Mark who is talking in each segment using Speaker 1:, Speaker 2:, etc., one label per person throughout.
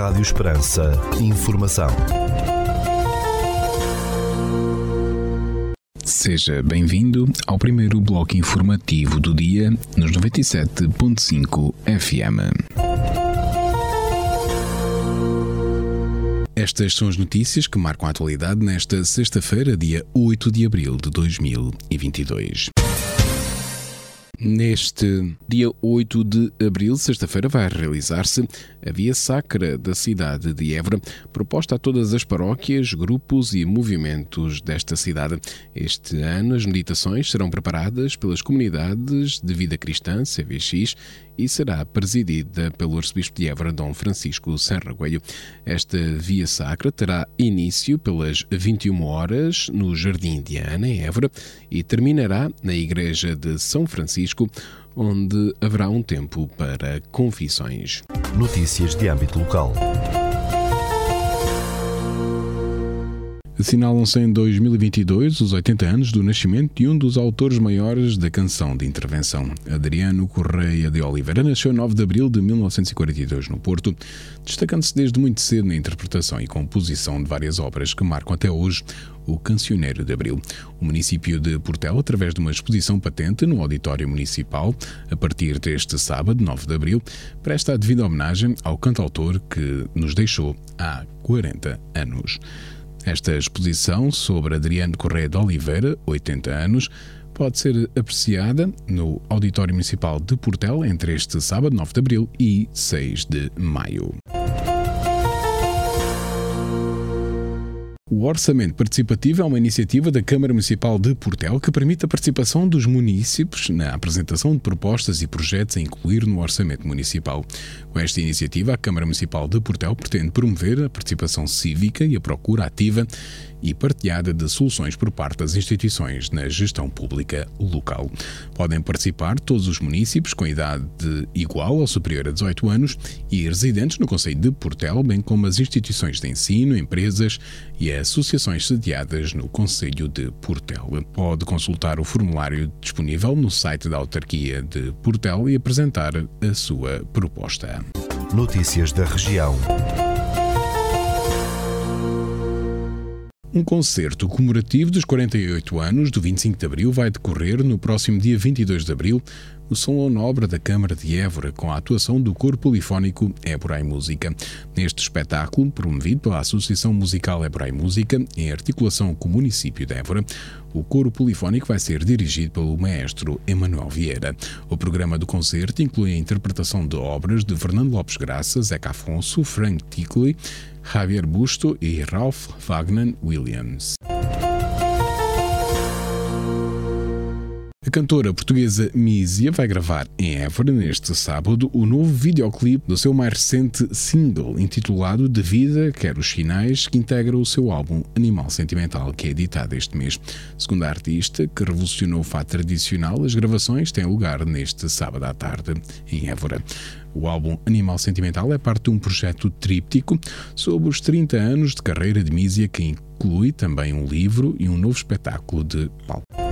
Speaker 1: Rádio Esperança. Informação.
Speaker 2: Seja bem-vindo ao primeiro bloco informativo do dia nos 97.5 FM. Estas são as notícias que marcam a atualidade nesta sexta-feira, dia 8 de abril de 2022. Neste dia 8 de abril, sexta-feira, vai realizar-se a Via Sacra da cidade de Évora, proposta a todas as paróquias, grupos e movimentos desta cidade. Este ano, as meditações serão preparadas pelas comunidades de vida cristã, CVX, e será presidida pelo arcebispo de Évora, Dom Francisco Serraguelho. Esta Via Sacra terá início pelas 21 horas no Jardim de Ana, em Évora, e terminará na Igreja de São Francisco, onde haverá um tempo para confissões.
Speaker 1: Notícias de âmbito local.
Speaker 2: Assinalam-se em 2022 os 80 anos do nascimento de um dos autores maiores da canção de intervenção. Adriano Correia de Oliveira nasceu 9 de abril de 1942 no Porto, destacando-se desde muito cedo na interpretação e composição de várias obras que marcam até hoje o Cancioneiro de Abril. O município de Portel, através de uma exposição patente no Auditório Municipal, a partir deste sábado, 9 de abril, presta a devida homenagem ao cantautor que nos deixou há 40 anos. Esta exposição sobre Adriano Correia de Oliveira, 80 anos, pode ser apreciada no Auditório Municipal de Portel entre este sábado, 9 de abril, e 6 de maio. O Orçamento Participativo é uma iniciativa da Câmara Municipal de Portel que permite a participação dos municípios na apresentação de propostas e projetos a incluir no Orçamento Municipal. Com esta iniciativa, a Câmara Municipal de Portel pretende promover a participação cívica e a procura ativa e partilhada de soluções por parte das instituições na gestão pública local. Podem participar todos os municípios com idade igual ou superior a 18 anos e residentes no Conselho de Portel, bem como as instituições de ensino, empresas e associações sediadas no Conselho de Portel. Pode consultar o formulário disponível no site da autarquia de Portel e apresentar a sua proposta.
Speaker 1: Notícias da região.
Speaker 2: Um concerto comemorativo dos 48 anos do 25 de Abril vai decorrer no próximo dia 22 de Abril no Salão Nobre da Câmara de Évora, com a atuação do coro polifónico Évora e Música. Neste espetáculo, promovido pela Associação Musical Évora e Música, em articulação com o município de Évora, o coro polifónico vai ser dirigido pelo maestro Emanuel Vieira. O programa do concerto inclui a interpretação de obras de Fernando Lopes Graça, Zeca Afonso, Frank Tickley, Javier Busto e Ralph Wagner Williams. A cantora portuguesa Mísia vai gravar em Évora neste sábado o novo videoclipe do seu mais recente single, intitulado De Vida, Quer os Sinais, que integra o seu álbum Animal Sentimental, que é editado este mês. Segundo a artista, que revolucionou o fato tradicional, as gravações têm lugar neste sábado à tarde em Évora. O álbum Animal Sentimental é parte de um projeto tríptico sobre os 30 anos de carreira de Mísia, que inclui também um livro e um novo espetáculo de palco.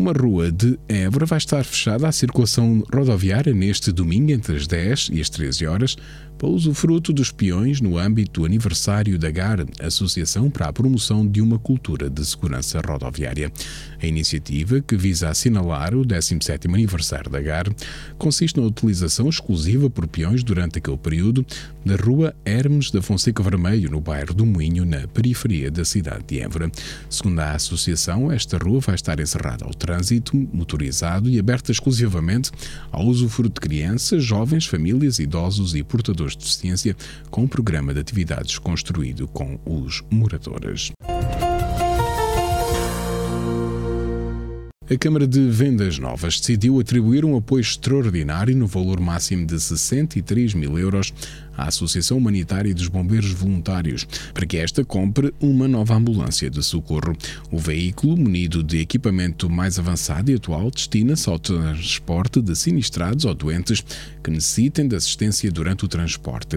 Speaker 2: Uma rua de Évora vai estar fechada à circulação rodoviária neste domingo entre as 10 e as 13 horas para usufruto dos peões no âmbito do aniversário da GAR, Associação para a Promoção de uma Cultura de Segurança Rodoviária. A iniciativa, que visa assinalar o 17º aniversário da GAR, consiste na utilização exclusiva por peões durante aquele período da rua Hermes da Fonseca Vermelho, no bairro do Moinho, na periferia da cidade de Évora. Segundo a associação, esta rua vai estar encerrada ao trânsito motorizado e aberta exclusivamente ao usufruto de crianças, jovens, famílias, idosos e portadores de deficiência, com um programa de atividades construído com os moradores. A Câmara de Vendas Novas decidiu atribuir um apoio extraordinário no valor máximo de 63 mil euros à Associação Humanitária dos Bombeiros Voluntários para que esta compre uma nova ambulância de socorro. O veículo, munido de equipamento mais avançado e atual, destina-se ao transporte de sinistrados ou doentes que necessitem de assistência durante o transporte.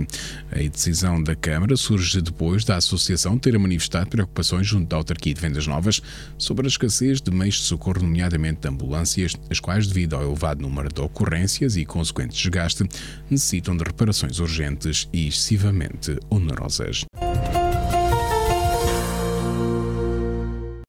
Speaker 2: A decisão da Câmara surge depois da Associação ter manifestado preocupações junto da autarquia de Vendas Novas sobre a escassez de meios de socorro, nomeadamente de ambulâncias, as quais, devido ao elevado número de ocorrências e consequente desgaste, necessitam de reparações urgentes e excessivamente onerosas.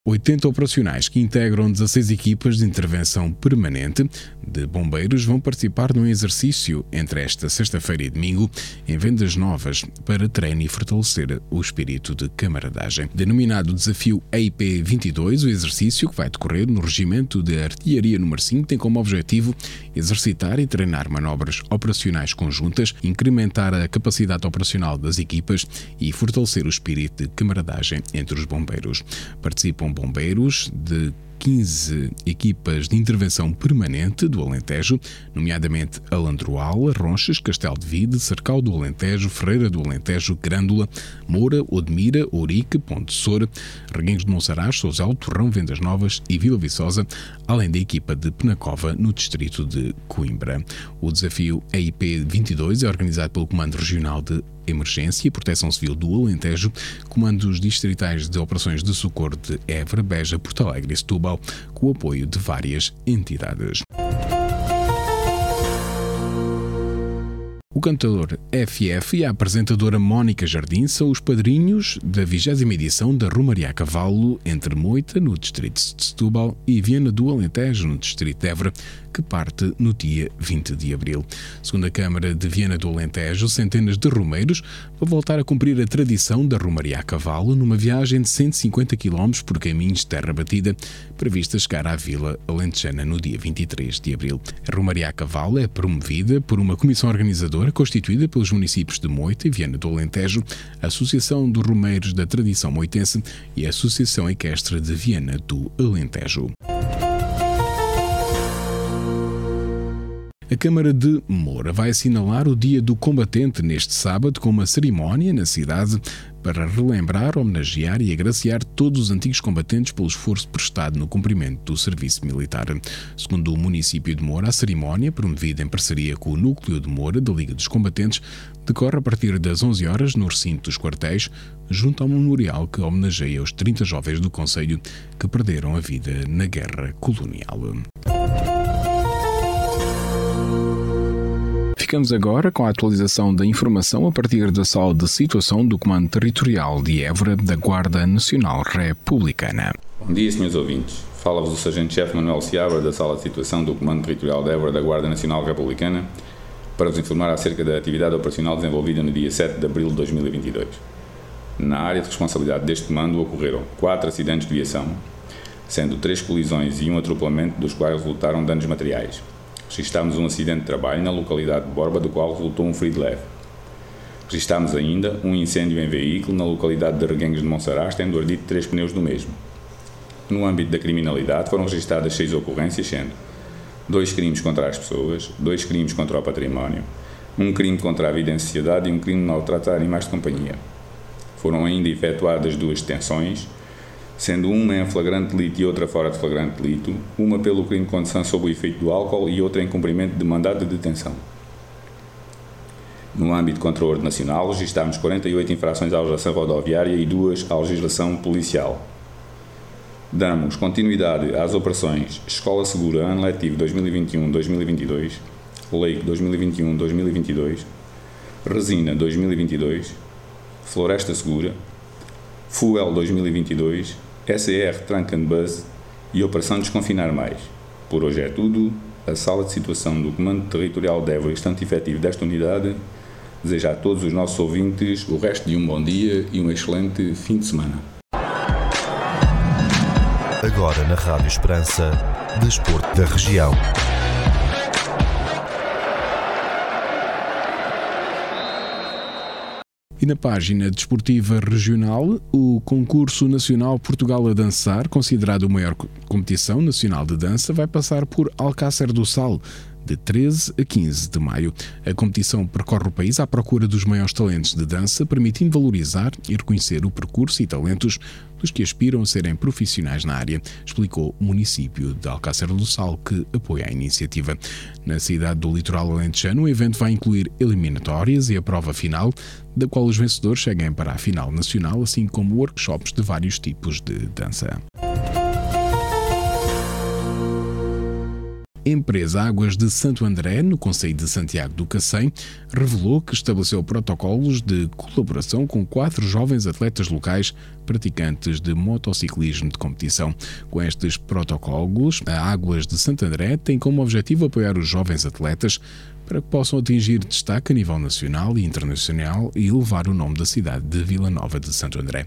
Speaker 2: 80 operacionais que integram 16 equipas de intervenção permanente de bombeiros vão participar num exercício entre esta sexta-feira e domingo em vendas novas para treino e fortalecer o espírito de camaradagem. Denominado Desafio EIP 22, o exercício que vai decorrer no Regimento de Artilharia número 5 tem como objetivo exercitar e treinar manobras operacionais conjuntas, incrementar a capacidade operacional das equipas e fortalecer o espírito de camaradagem entre os bombeiros. Participam bombeiros de 15 equipas de intervenção permanente do Alentejo, nomeadamente Alandroal, Ronchas, Castelo de Vide, Cercal do Alentejo, Ferreira do Alentejo, Grândola, Moura, Odmira, Ourique, Ponte Soura, Reguengos de Monsaraz, Sousel, Torrão, Vendas Novas e Vila Viçosa, além da equipa de Penacova, no distrito de Coimbra. O desafio EIP 22 é organizado pelo Comando Regional de Emergência e Proteção Civil do Alentejo, comandos distritais de operações de socorro de Évora, Beja, Porto Alegre e Setúbal, com o apoio de várias entidades. Cantador FF e a apresentadora Mónica Jardim são os padrinhos da 20 edição da Romaria a Cavalo entre Moita, no distrito de Setúbal, e Viana do Alentejo, no distrito de Évora, que parte no dia 20 de abril. Segundo a Câmara de Viana do Alentejo, centenas de romeiros vão voltar a cumprir a tradição da Romaria a Cavalo numa viagem de 150 km por caminhos de terra batida, prevista chegar à Vila Alentejana no dia 23 de abril. A Romaria a Cavalo é promovida por uma comissão organizadora constituída pelos municípios de Moita e Viana do Alentejo, a Associação dos Romeiros da Tradição Moitense e a Associação Equestre de Viana do Alentejo. A Câmara de Moura vai assinalar o Dia do Combatente neste sábado com uma cerimónia na cidade para relembrar, homenagear e agraciar todos os antigos combatentes pelo esforço prestado no cumprimento do serviço militar. Segundo o município de Moura, a cerimónia, promovida em parceria com o Núcleo de Moura da Liga dos Combatentes, decorre a partir das 11 horas no recinto dos quartéis, junto ao memorial que homenageia os 30 jovens do Conselho que perderam a vida na Guerra Colonial. Ficamos agora com a atualização da informação a partir da sala de situação do Comando Territorial de Évora da Guarda Nacional Republicana.
Speaker 3: Bom dia, senhores ouvintes. Fala-vos o Sargento-Chefe Manuel Seabra da sala de situação do Comando Territorial de Évora da Guarda Nacional Republicana para vos informar acerca da atividade operacional desenvolvida no dia 7 de abril de 2022. Na área de responsabilidade deste comando ocorreram quatro acidentes de viação, sendo três colisões e um atropelamento, dos quais resultaram danos materiais Registámos um acidente de trabalho na localidade de Borba, do qual resultou um ferido leve. Registámos ainda um incêndio em veículo na localidade de Reguengos de Monsaraz, tendo ardido três pneus do mesmo. No âmbito da criminalidade foram registadas seis ocorrências, sendo dois crimes contra as pessoas, dois crimes contra o património, um crime contra a vida em sociedade e um crime de maltratar animais de companhia. Foram ainda efetuadas duas detenções, sendo uma em flagrante delito e outra fora de flagrante delito, uma pelo crime de sob o efeito do álcool e outra em cumprimento de mandado de detenção. No âmbito o ordem nacional, registámos 48 infrações à legislação rodoviária e duas à legislação policial. Damos continuidade às operações Escola Segura, Ano Letivo 2021-2022, Lei 2021-2022, Resina 2022, Floresta Segura, Fuel 2022, SER Trunk and Bus e Operação Desconfinar Mais. Por hoje é tudo. A sala de situação do Comando Territorial de Évora, instante efetivo desta unidade, deseja a todos os nossos ouvintes o resto de um bom dia e um excelente fim de semana.
Speaker 1: Agora na Rádio Esperança, Desporto da Região.
Speaker 2: E na página desportiva regional, o concurso nacional Portugal a Dançar, considerado a maior competição nacional de dança, vai passar por Alcácer do Sal, de 13 a 15 de maio. A competição percorre o país à procura dos maiores talentos de dança, permitindo valorizar e reconhecer o percurso e talentos dos que aspiram a serem profissionais na área, explicou o município de Alcácer do Sal, que apoia a iniciativa. Na cidade do litoral alentejano, o evento vai incluir eliminatórias e a prova final, da qual os vencedores cheguem para a final nacional, assim como workshops de vários tipos de dança. Empresa Águas de Santo André, no Conselho de Santiago do Cacém, revelou que estabeleceu protocolos de colaboração com quatro jovens atletas locais praticantes de motociclismo de competição. Com estes protocolos, a Águas de Santo André tem como objetivo apoiar os jovens atletas para que possam atingir destaque a nível nacional e internacional e elevar o nome da cidade de Vila Nova de Santo André.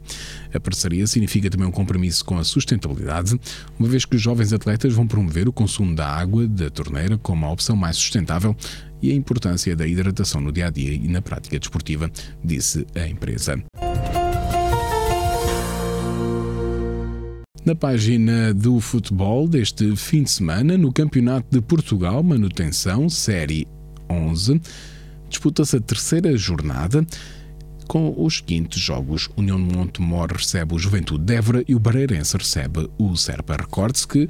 Speaker 2: A parceria significa também um compromisso com a sustentabilidade, uma vez que os jovens atletas vão promover o consumo da água da torneira como a opção mais sustentável e a importância da hidratação no dia a dia e na prática desportiva, disse a empresa. Na página do futebol deste fim de semana, no Campeonato de Portugal, manutenção, Série 11, disputa-se a terceira jornada com os seguintes jogos. União de Montemor recebe o Juventude de Évora e o Barreirense recebe o Serpa. Recorde-se que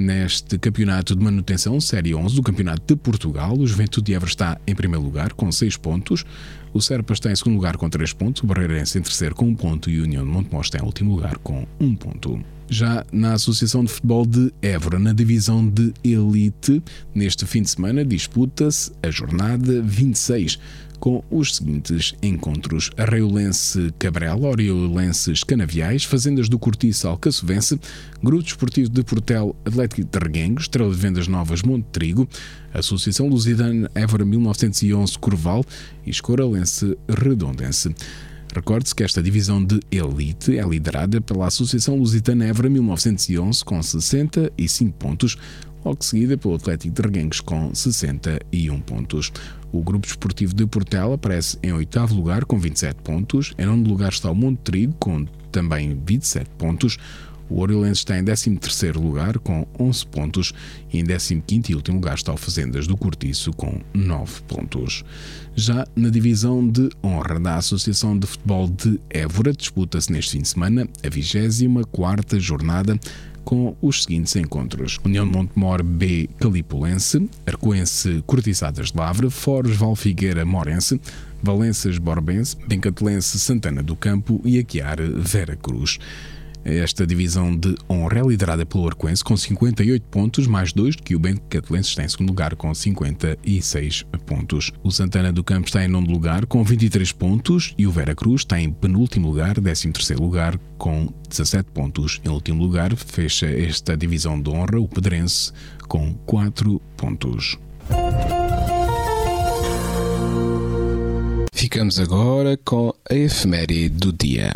Speaker 2: neste campeonato de manutenção, Série 11 do Campeonato de Portugal, o Juventude de Évora está em primeiro lugar com 6 pontos, o Serpa está em segundo lugar com 3 pontos, o Barreirense em terceiro com 1 um ponto. E o União de Montemor está em último lugar com 1 um ponto. Já na Associação de Futebol de Évora, na divisão de Elite. Neste fim de semana disputa-se a jornada 26 com os seguintes encontros: Arreiolense Cabrela, Oriolenses Canaviais, Fazendas do Cortiço Alcaçovense, Grupo Esportivo de Portel Atlético de Reguengos, Estrela de Vendas Novas Monte Trigo, Associação Lusitana Évora 1911 Curval e Escoralense Redondense. Recorde-se que esta divisão de elite é liderada pela Associação Lusitana Évora 1911 com 65 pontos, logo seguida pelo Atlético de Reguengos com 61 pontos. O Grupo Esportivo de Portela aparece em oitavo lugar com 27 pontos, em nono lugar está o Monte Trigo com também 27 pontos, o Oriolense está em 13º lugar com 11 pontos e em 15º e último lugar está o Fazendas do Cortiço com 9 pontos. Já na divisão de honra da Associação de Futebol de Évora disputa-se neste fim de semana a 24ª jornada com os seguintes encontros: União de Montemor B Calipulense, Arcoense Cortiçadas de Lavre, Foros Valfigueira Morense, Valenças Borbense, Bencatelense Santana do Campo e Aquiar Vera Cruz. Esta divisão de honra é liderada pelo Arcoense com 58 pontos, mais dois do que o Bento Catelense está em segundo lugar com 56 pontos. O Santana do Campo está em nono lugar com 23 pontos e o Vera Cruz está em penúltimo lugar, 13 terceiro lugar com 17 pontos. Em último lugar fecha esta divisão de honra o Pedrense com 4 pontos. Ficamos agora com a efeméride do dia.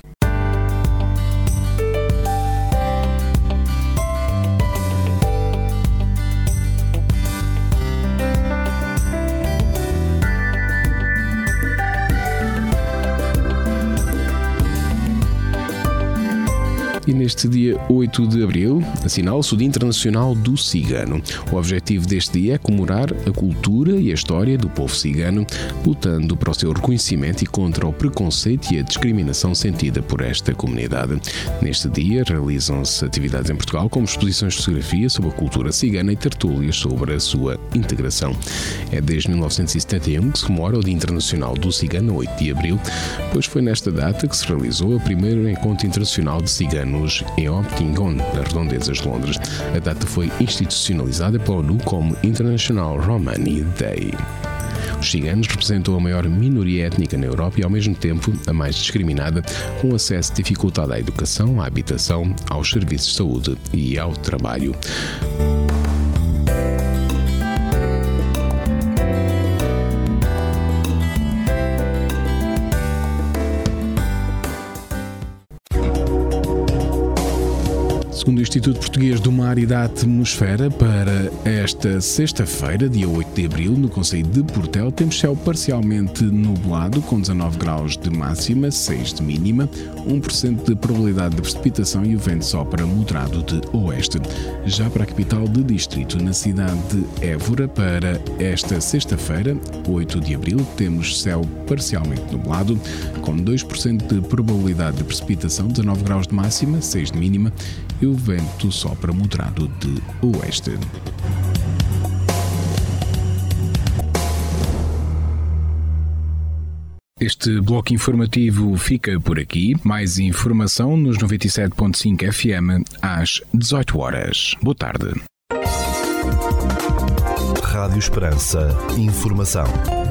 Speaker 2: Neste dia 8 de abril assinala-se o Dia Internacional do Cigano. O objetivo deste dia é comemorar a cultura e a história do povo cigano, lutando para o seu reconhecimento e contra o preconceito e a discriminação sentida por esta comunidade. Neste dia realizam-se atividades em Portugal, como exposições de fotografia sobre a cultura cigana e tertúlias sobre a sua integração. É desde 1971 que se comemora o Dia Internacional do Cigano, 8 de abril, pois foi nesta data que se realizou o primeiro encontro internacional de ciganos anos em Optingon, nas redondezas de Londres. A data foi institucionalizada pela ONU como International Romani Day. Os ciganos representam a maior minoria étnica na Europa e, ao mesmo tempo, a mais discriminada, com acesso dificultado à educação, à habitação, aos serviços de saúde e ao trabalho. Segundo o Instituto Português do Mar e da Atmosfera, para esta sexta-feira, dia 8 de abril, no Conselho de Portel, temos céu parcialmente nublado, com 19 graus de máxima, 6 de mínima, 1% de probabilidade de precipitação e o vento sopra moderado de oeste. Já para a capital de distrito, na cidade de Évora, para esta sexta-feira, 8 de abril, temos céu parcialmente nublado, com 2% de probabilidade de precipitação, 19 graus de máxima, 6 de mínima e o vento sopra moderado de oeste. Este bloco informativo fica por aqui. Mais informação nos 97.5 FM às 18 horas. Boa tarde.
Speaker 1: Rádio Esperança. Informação.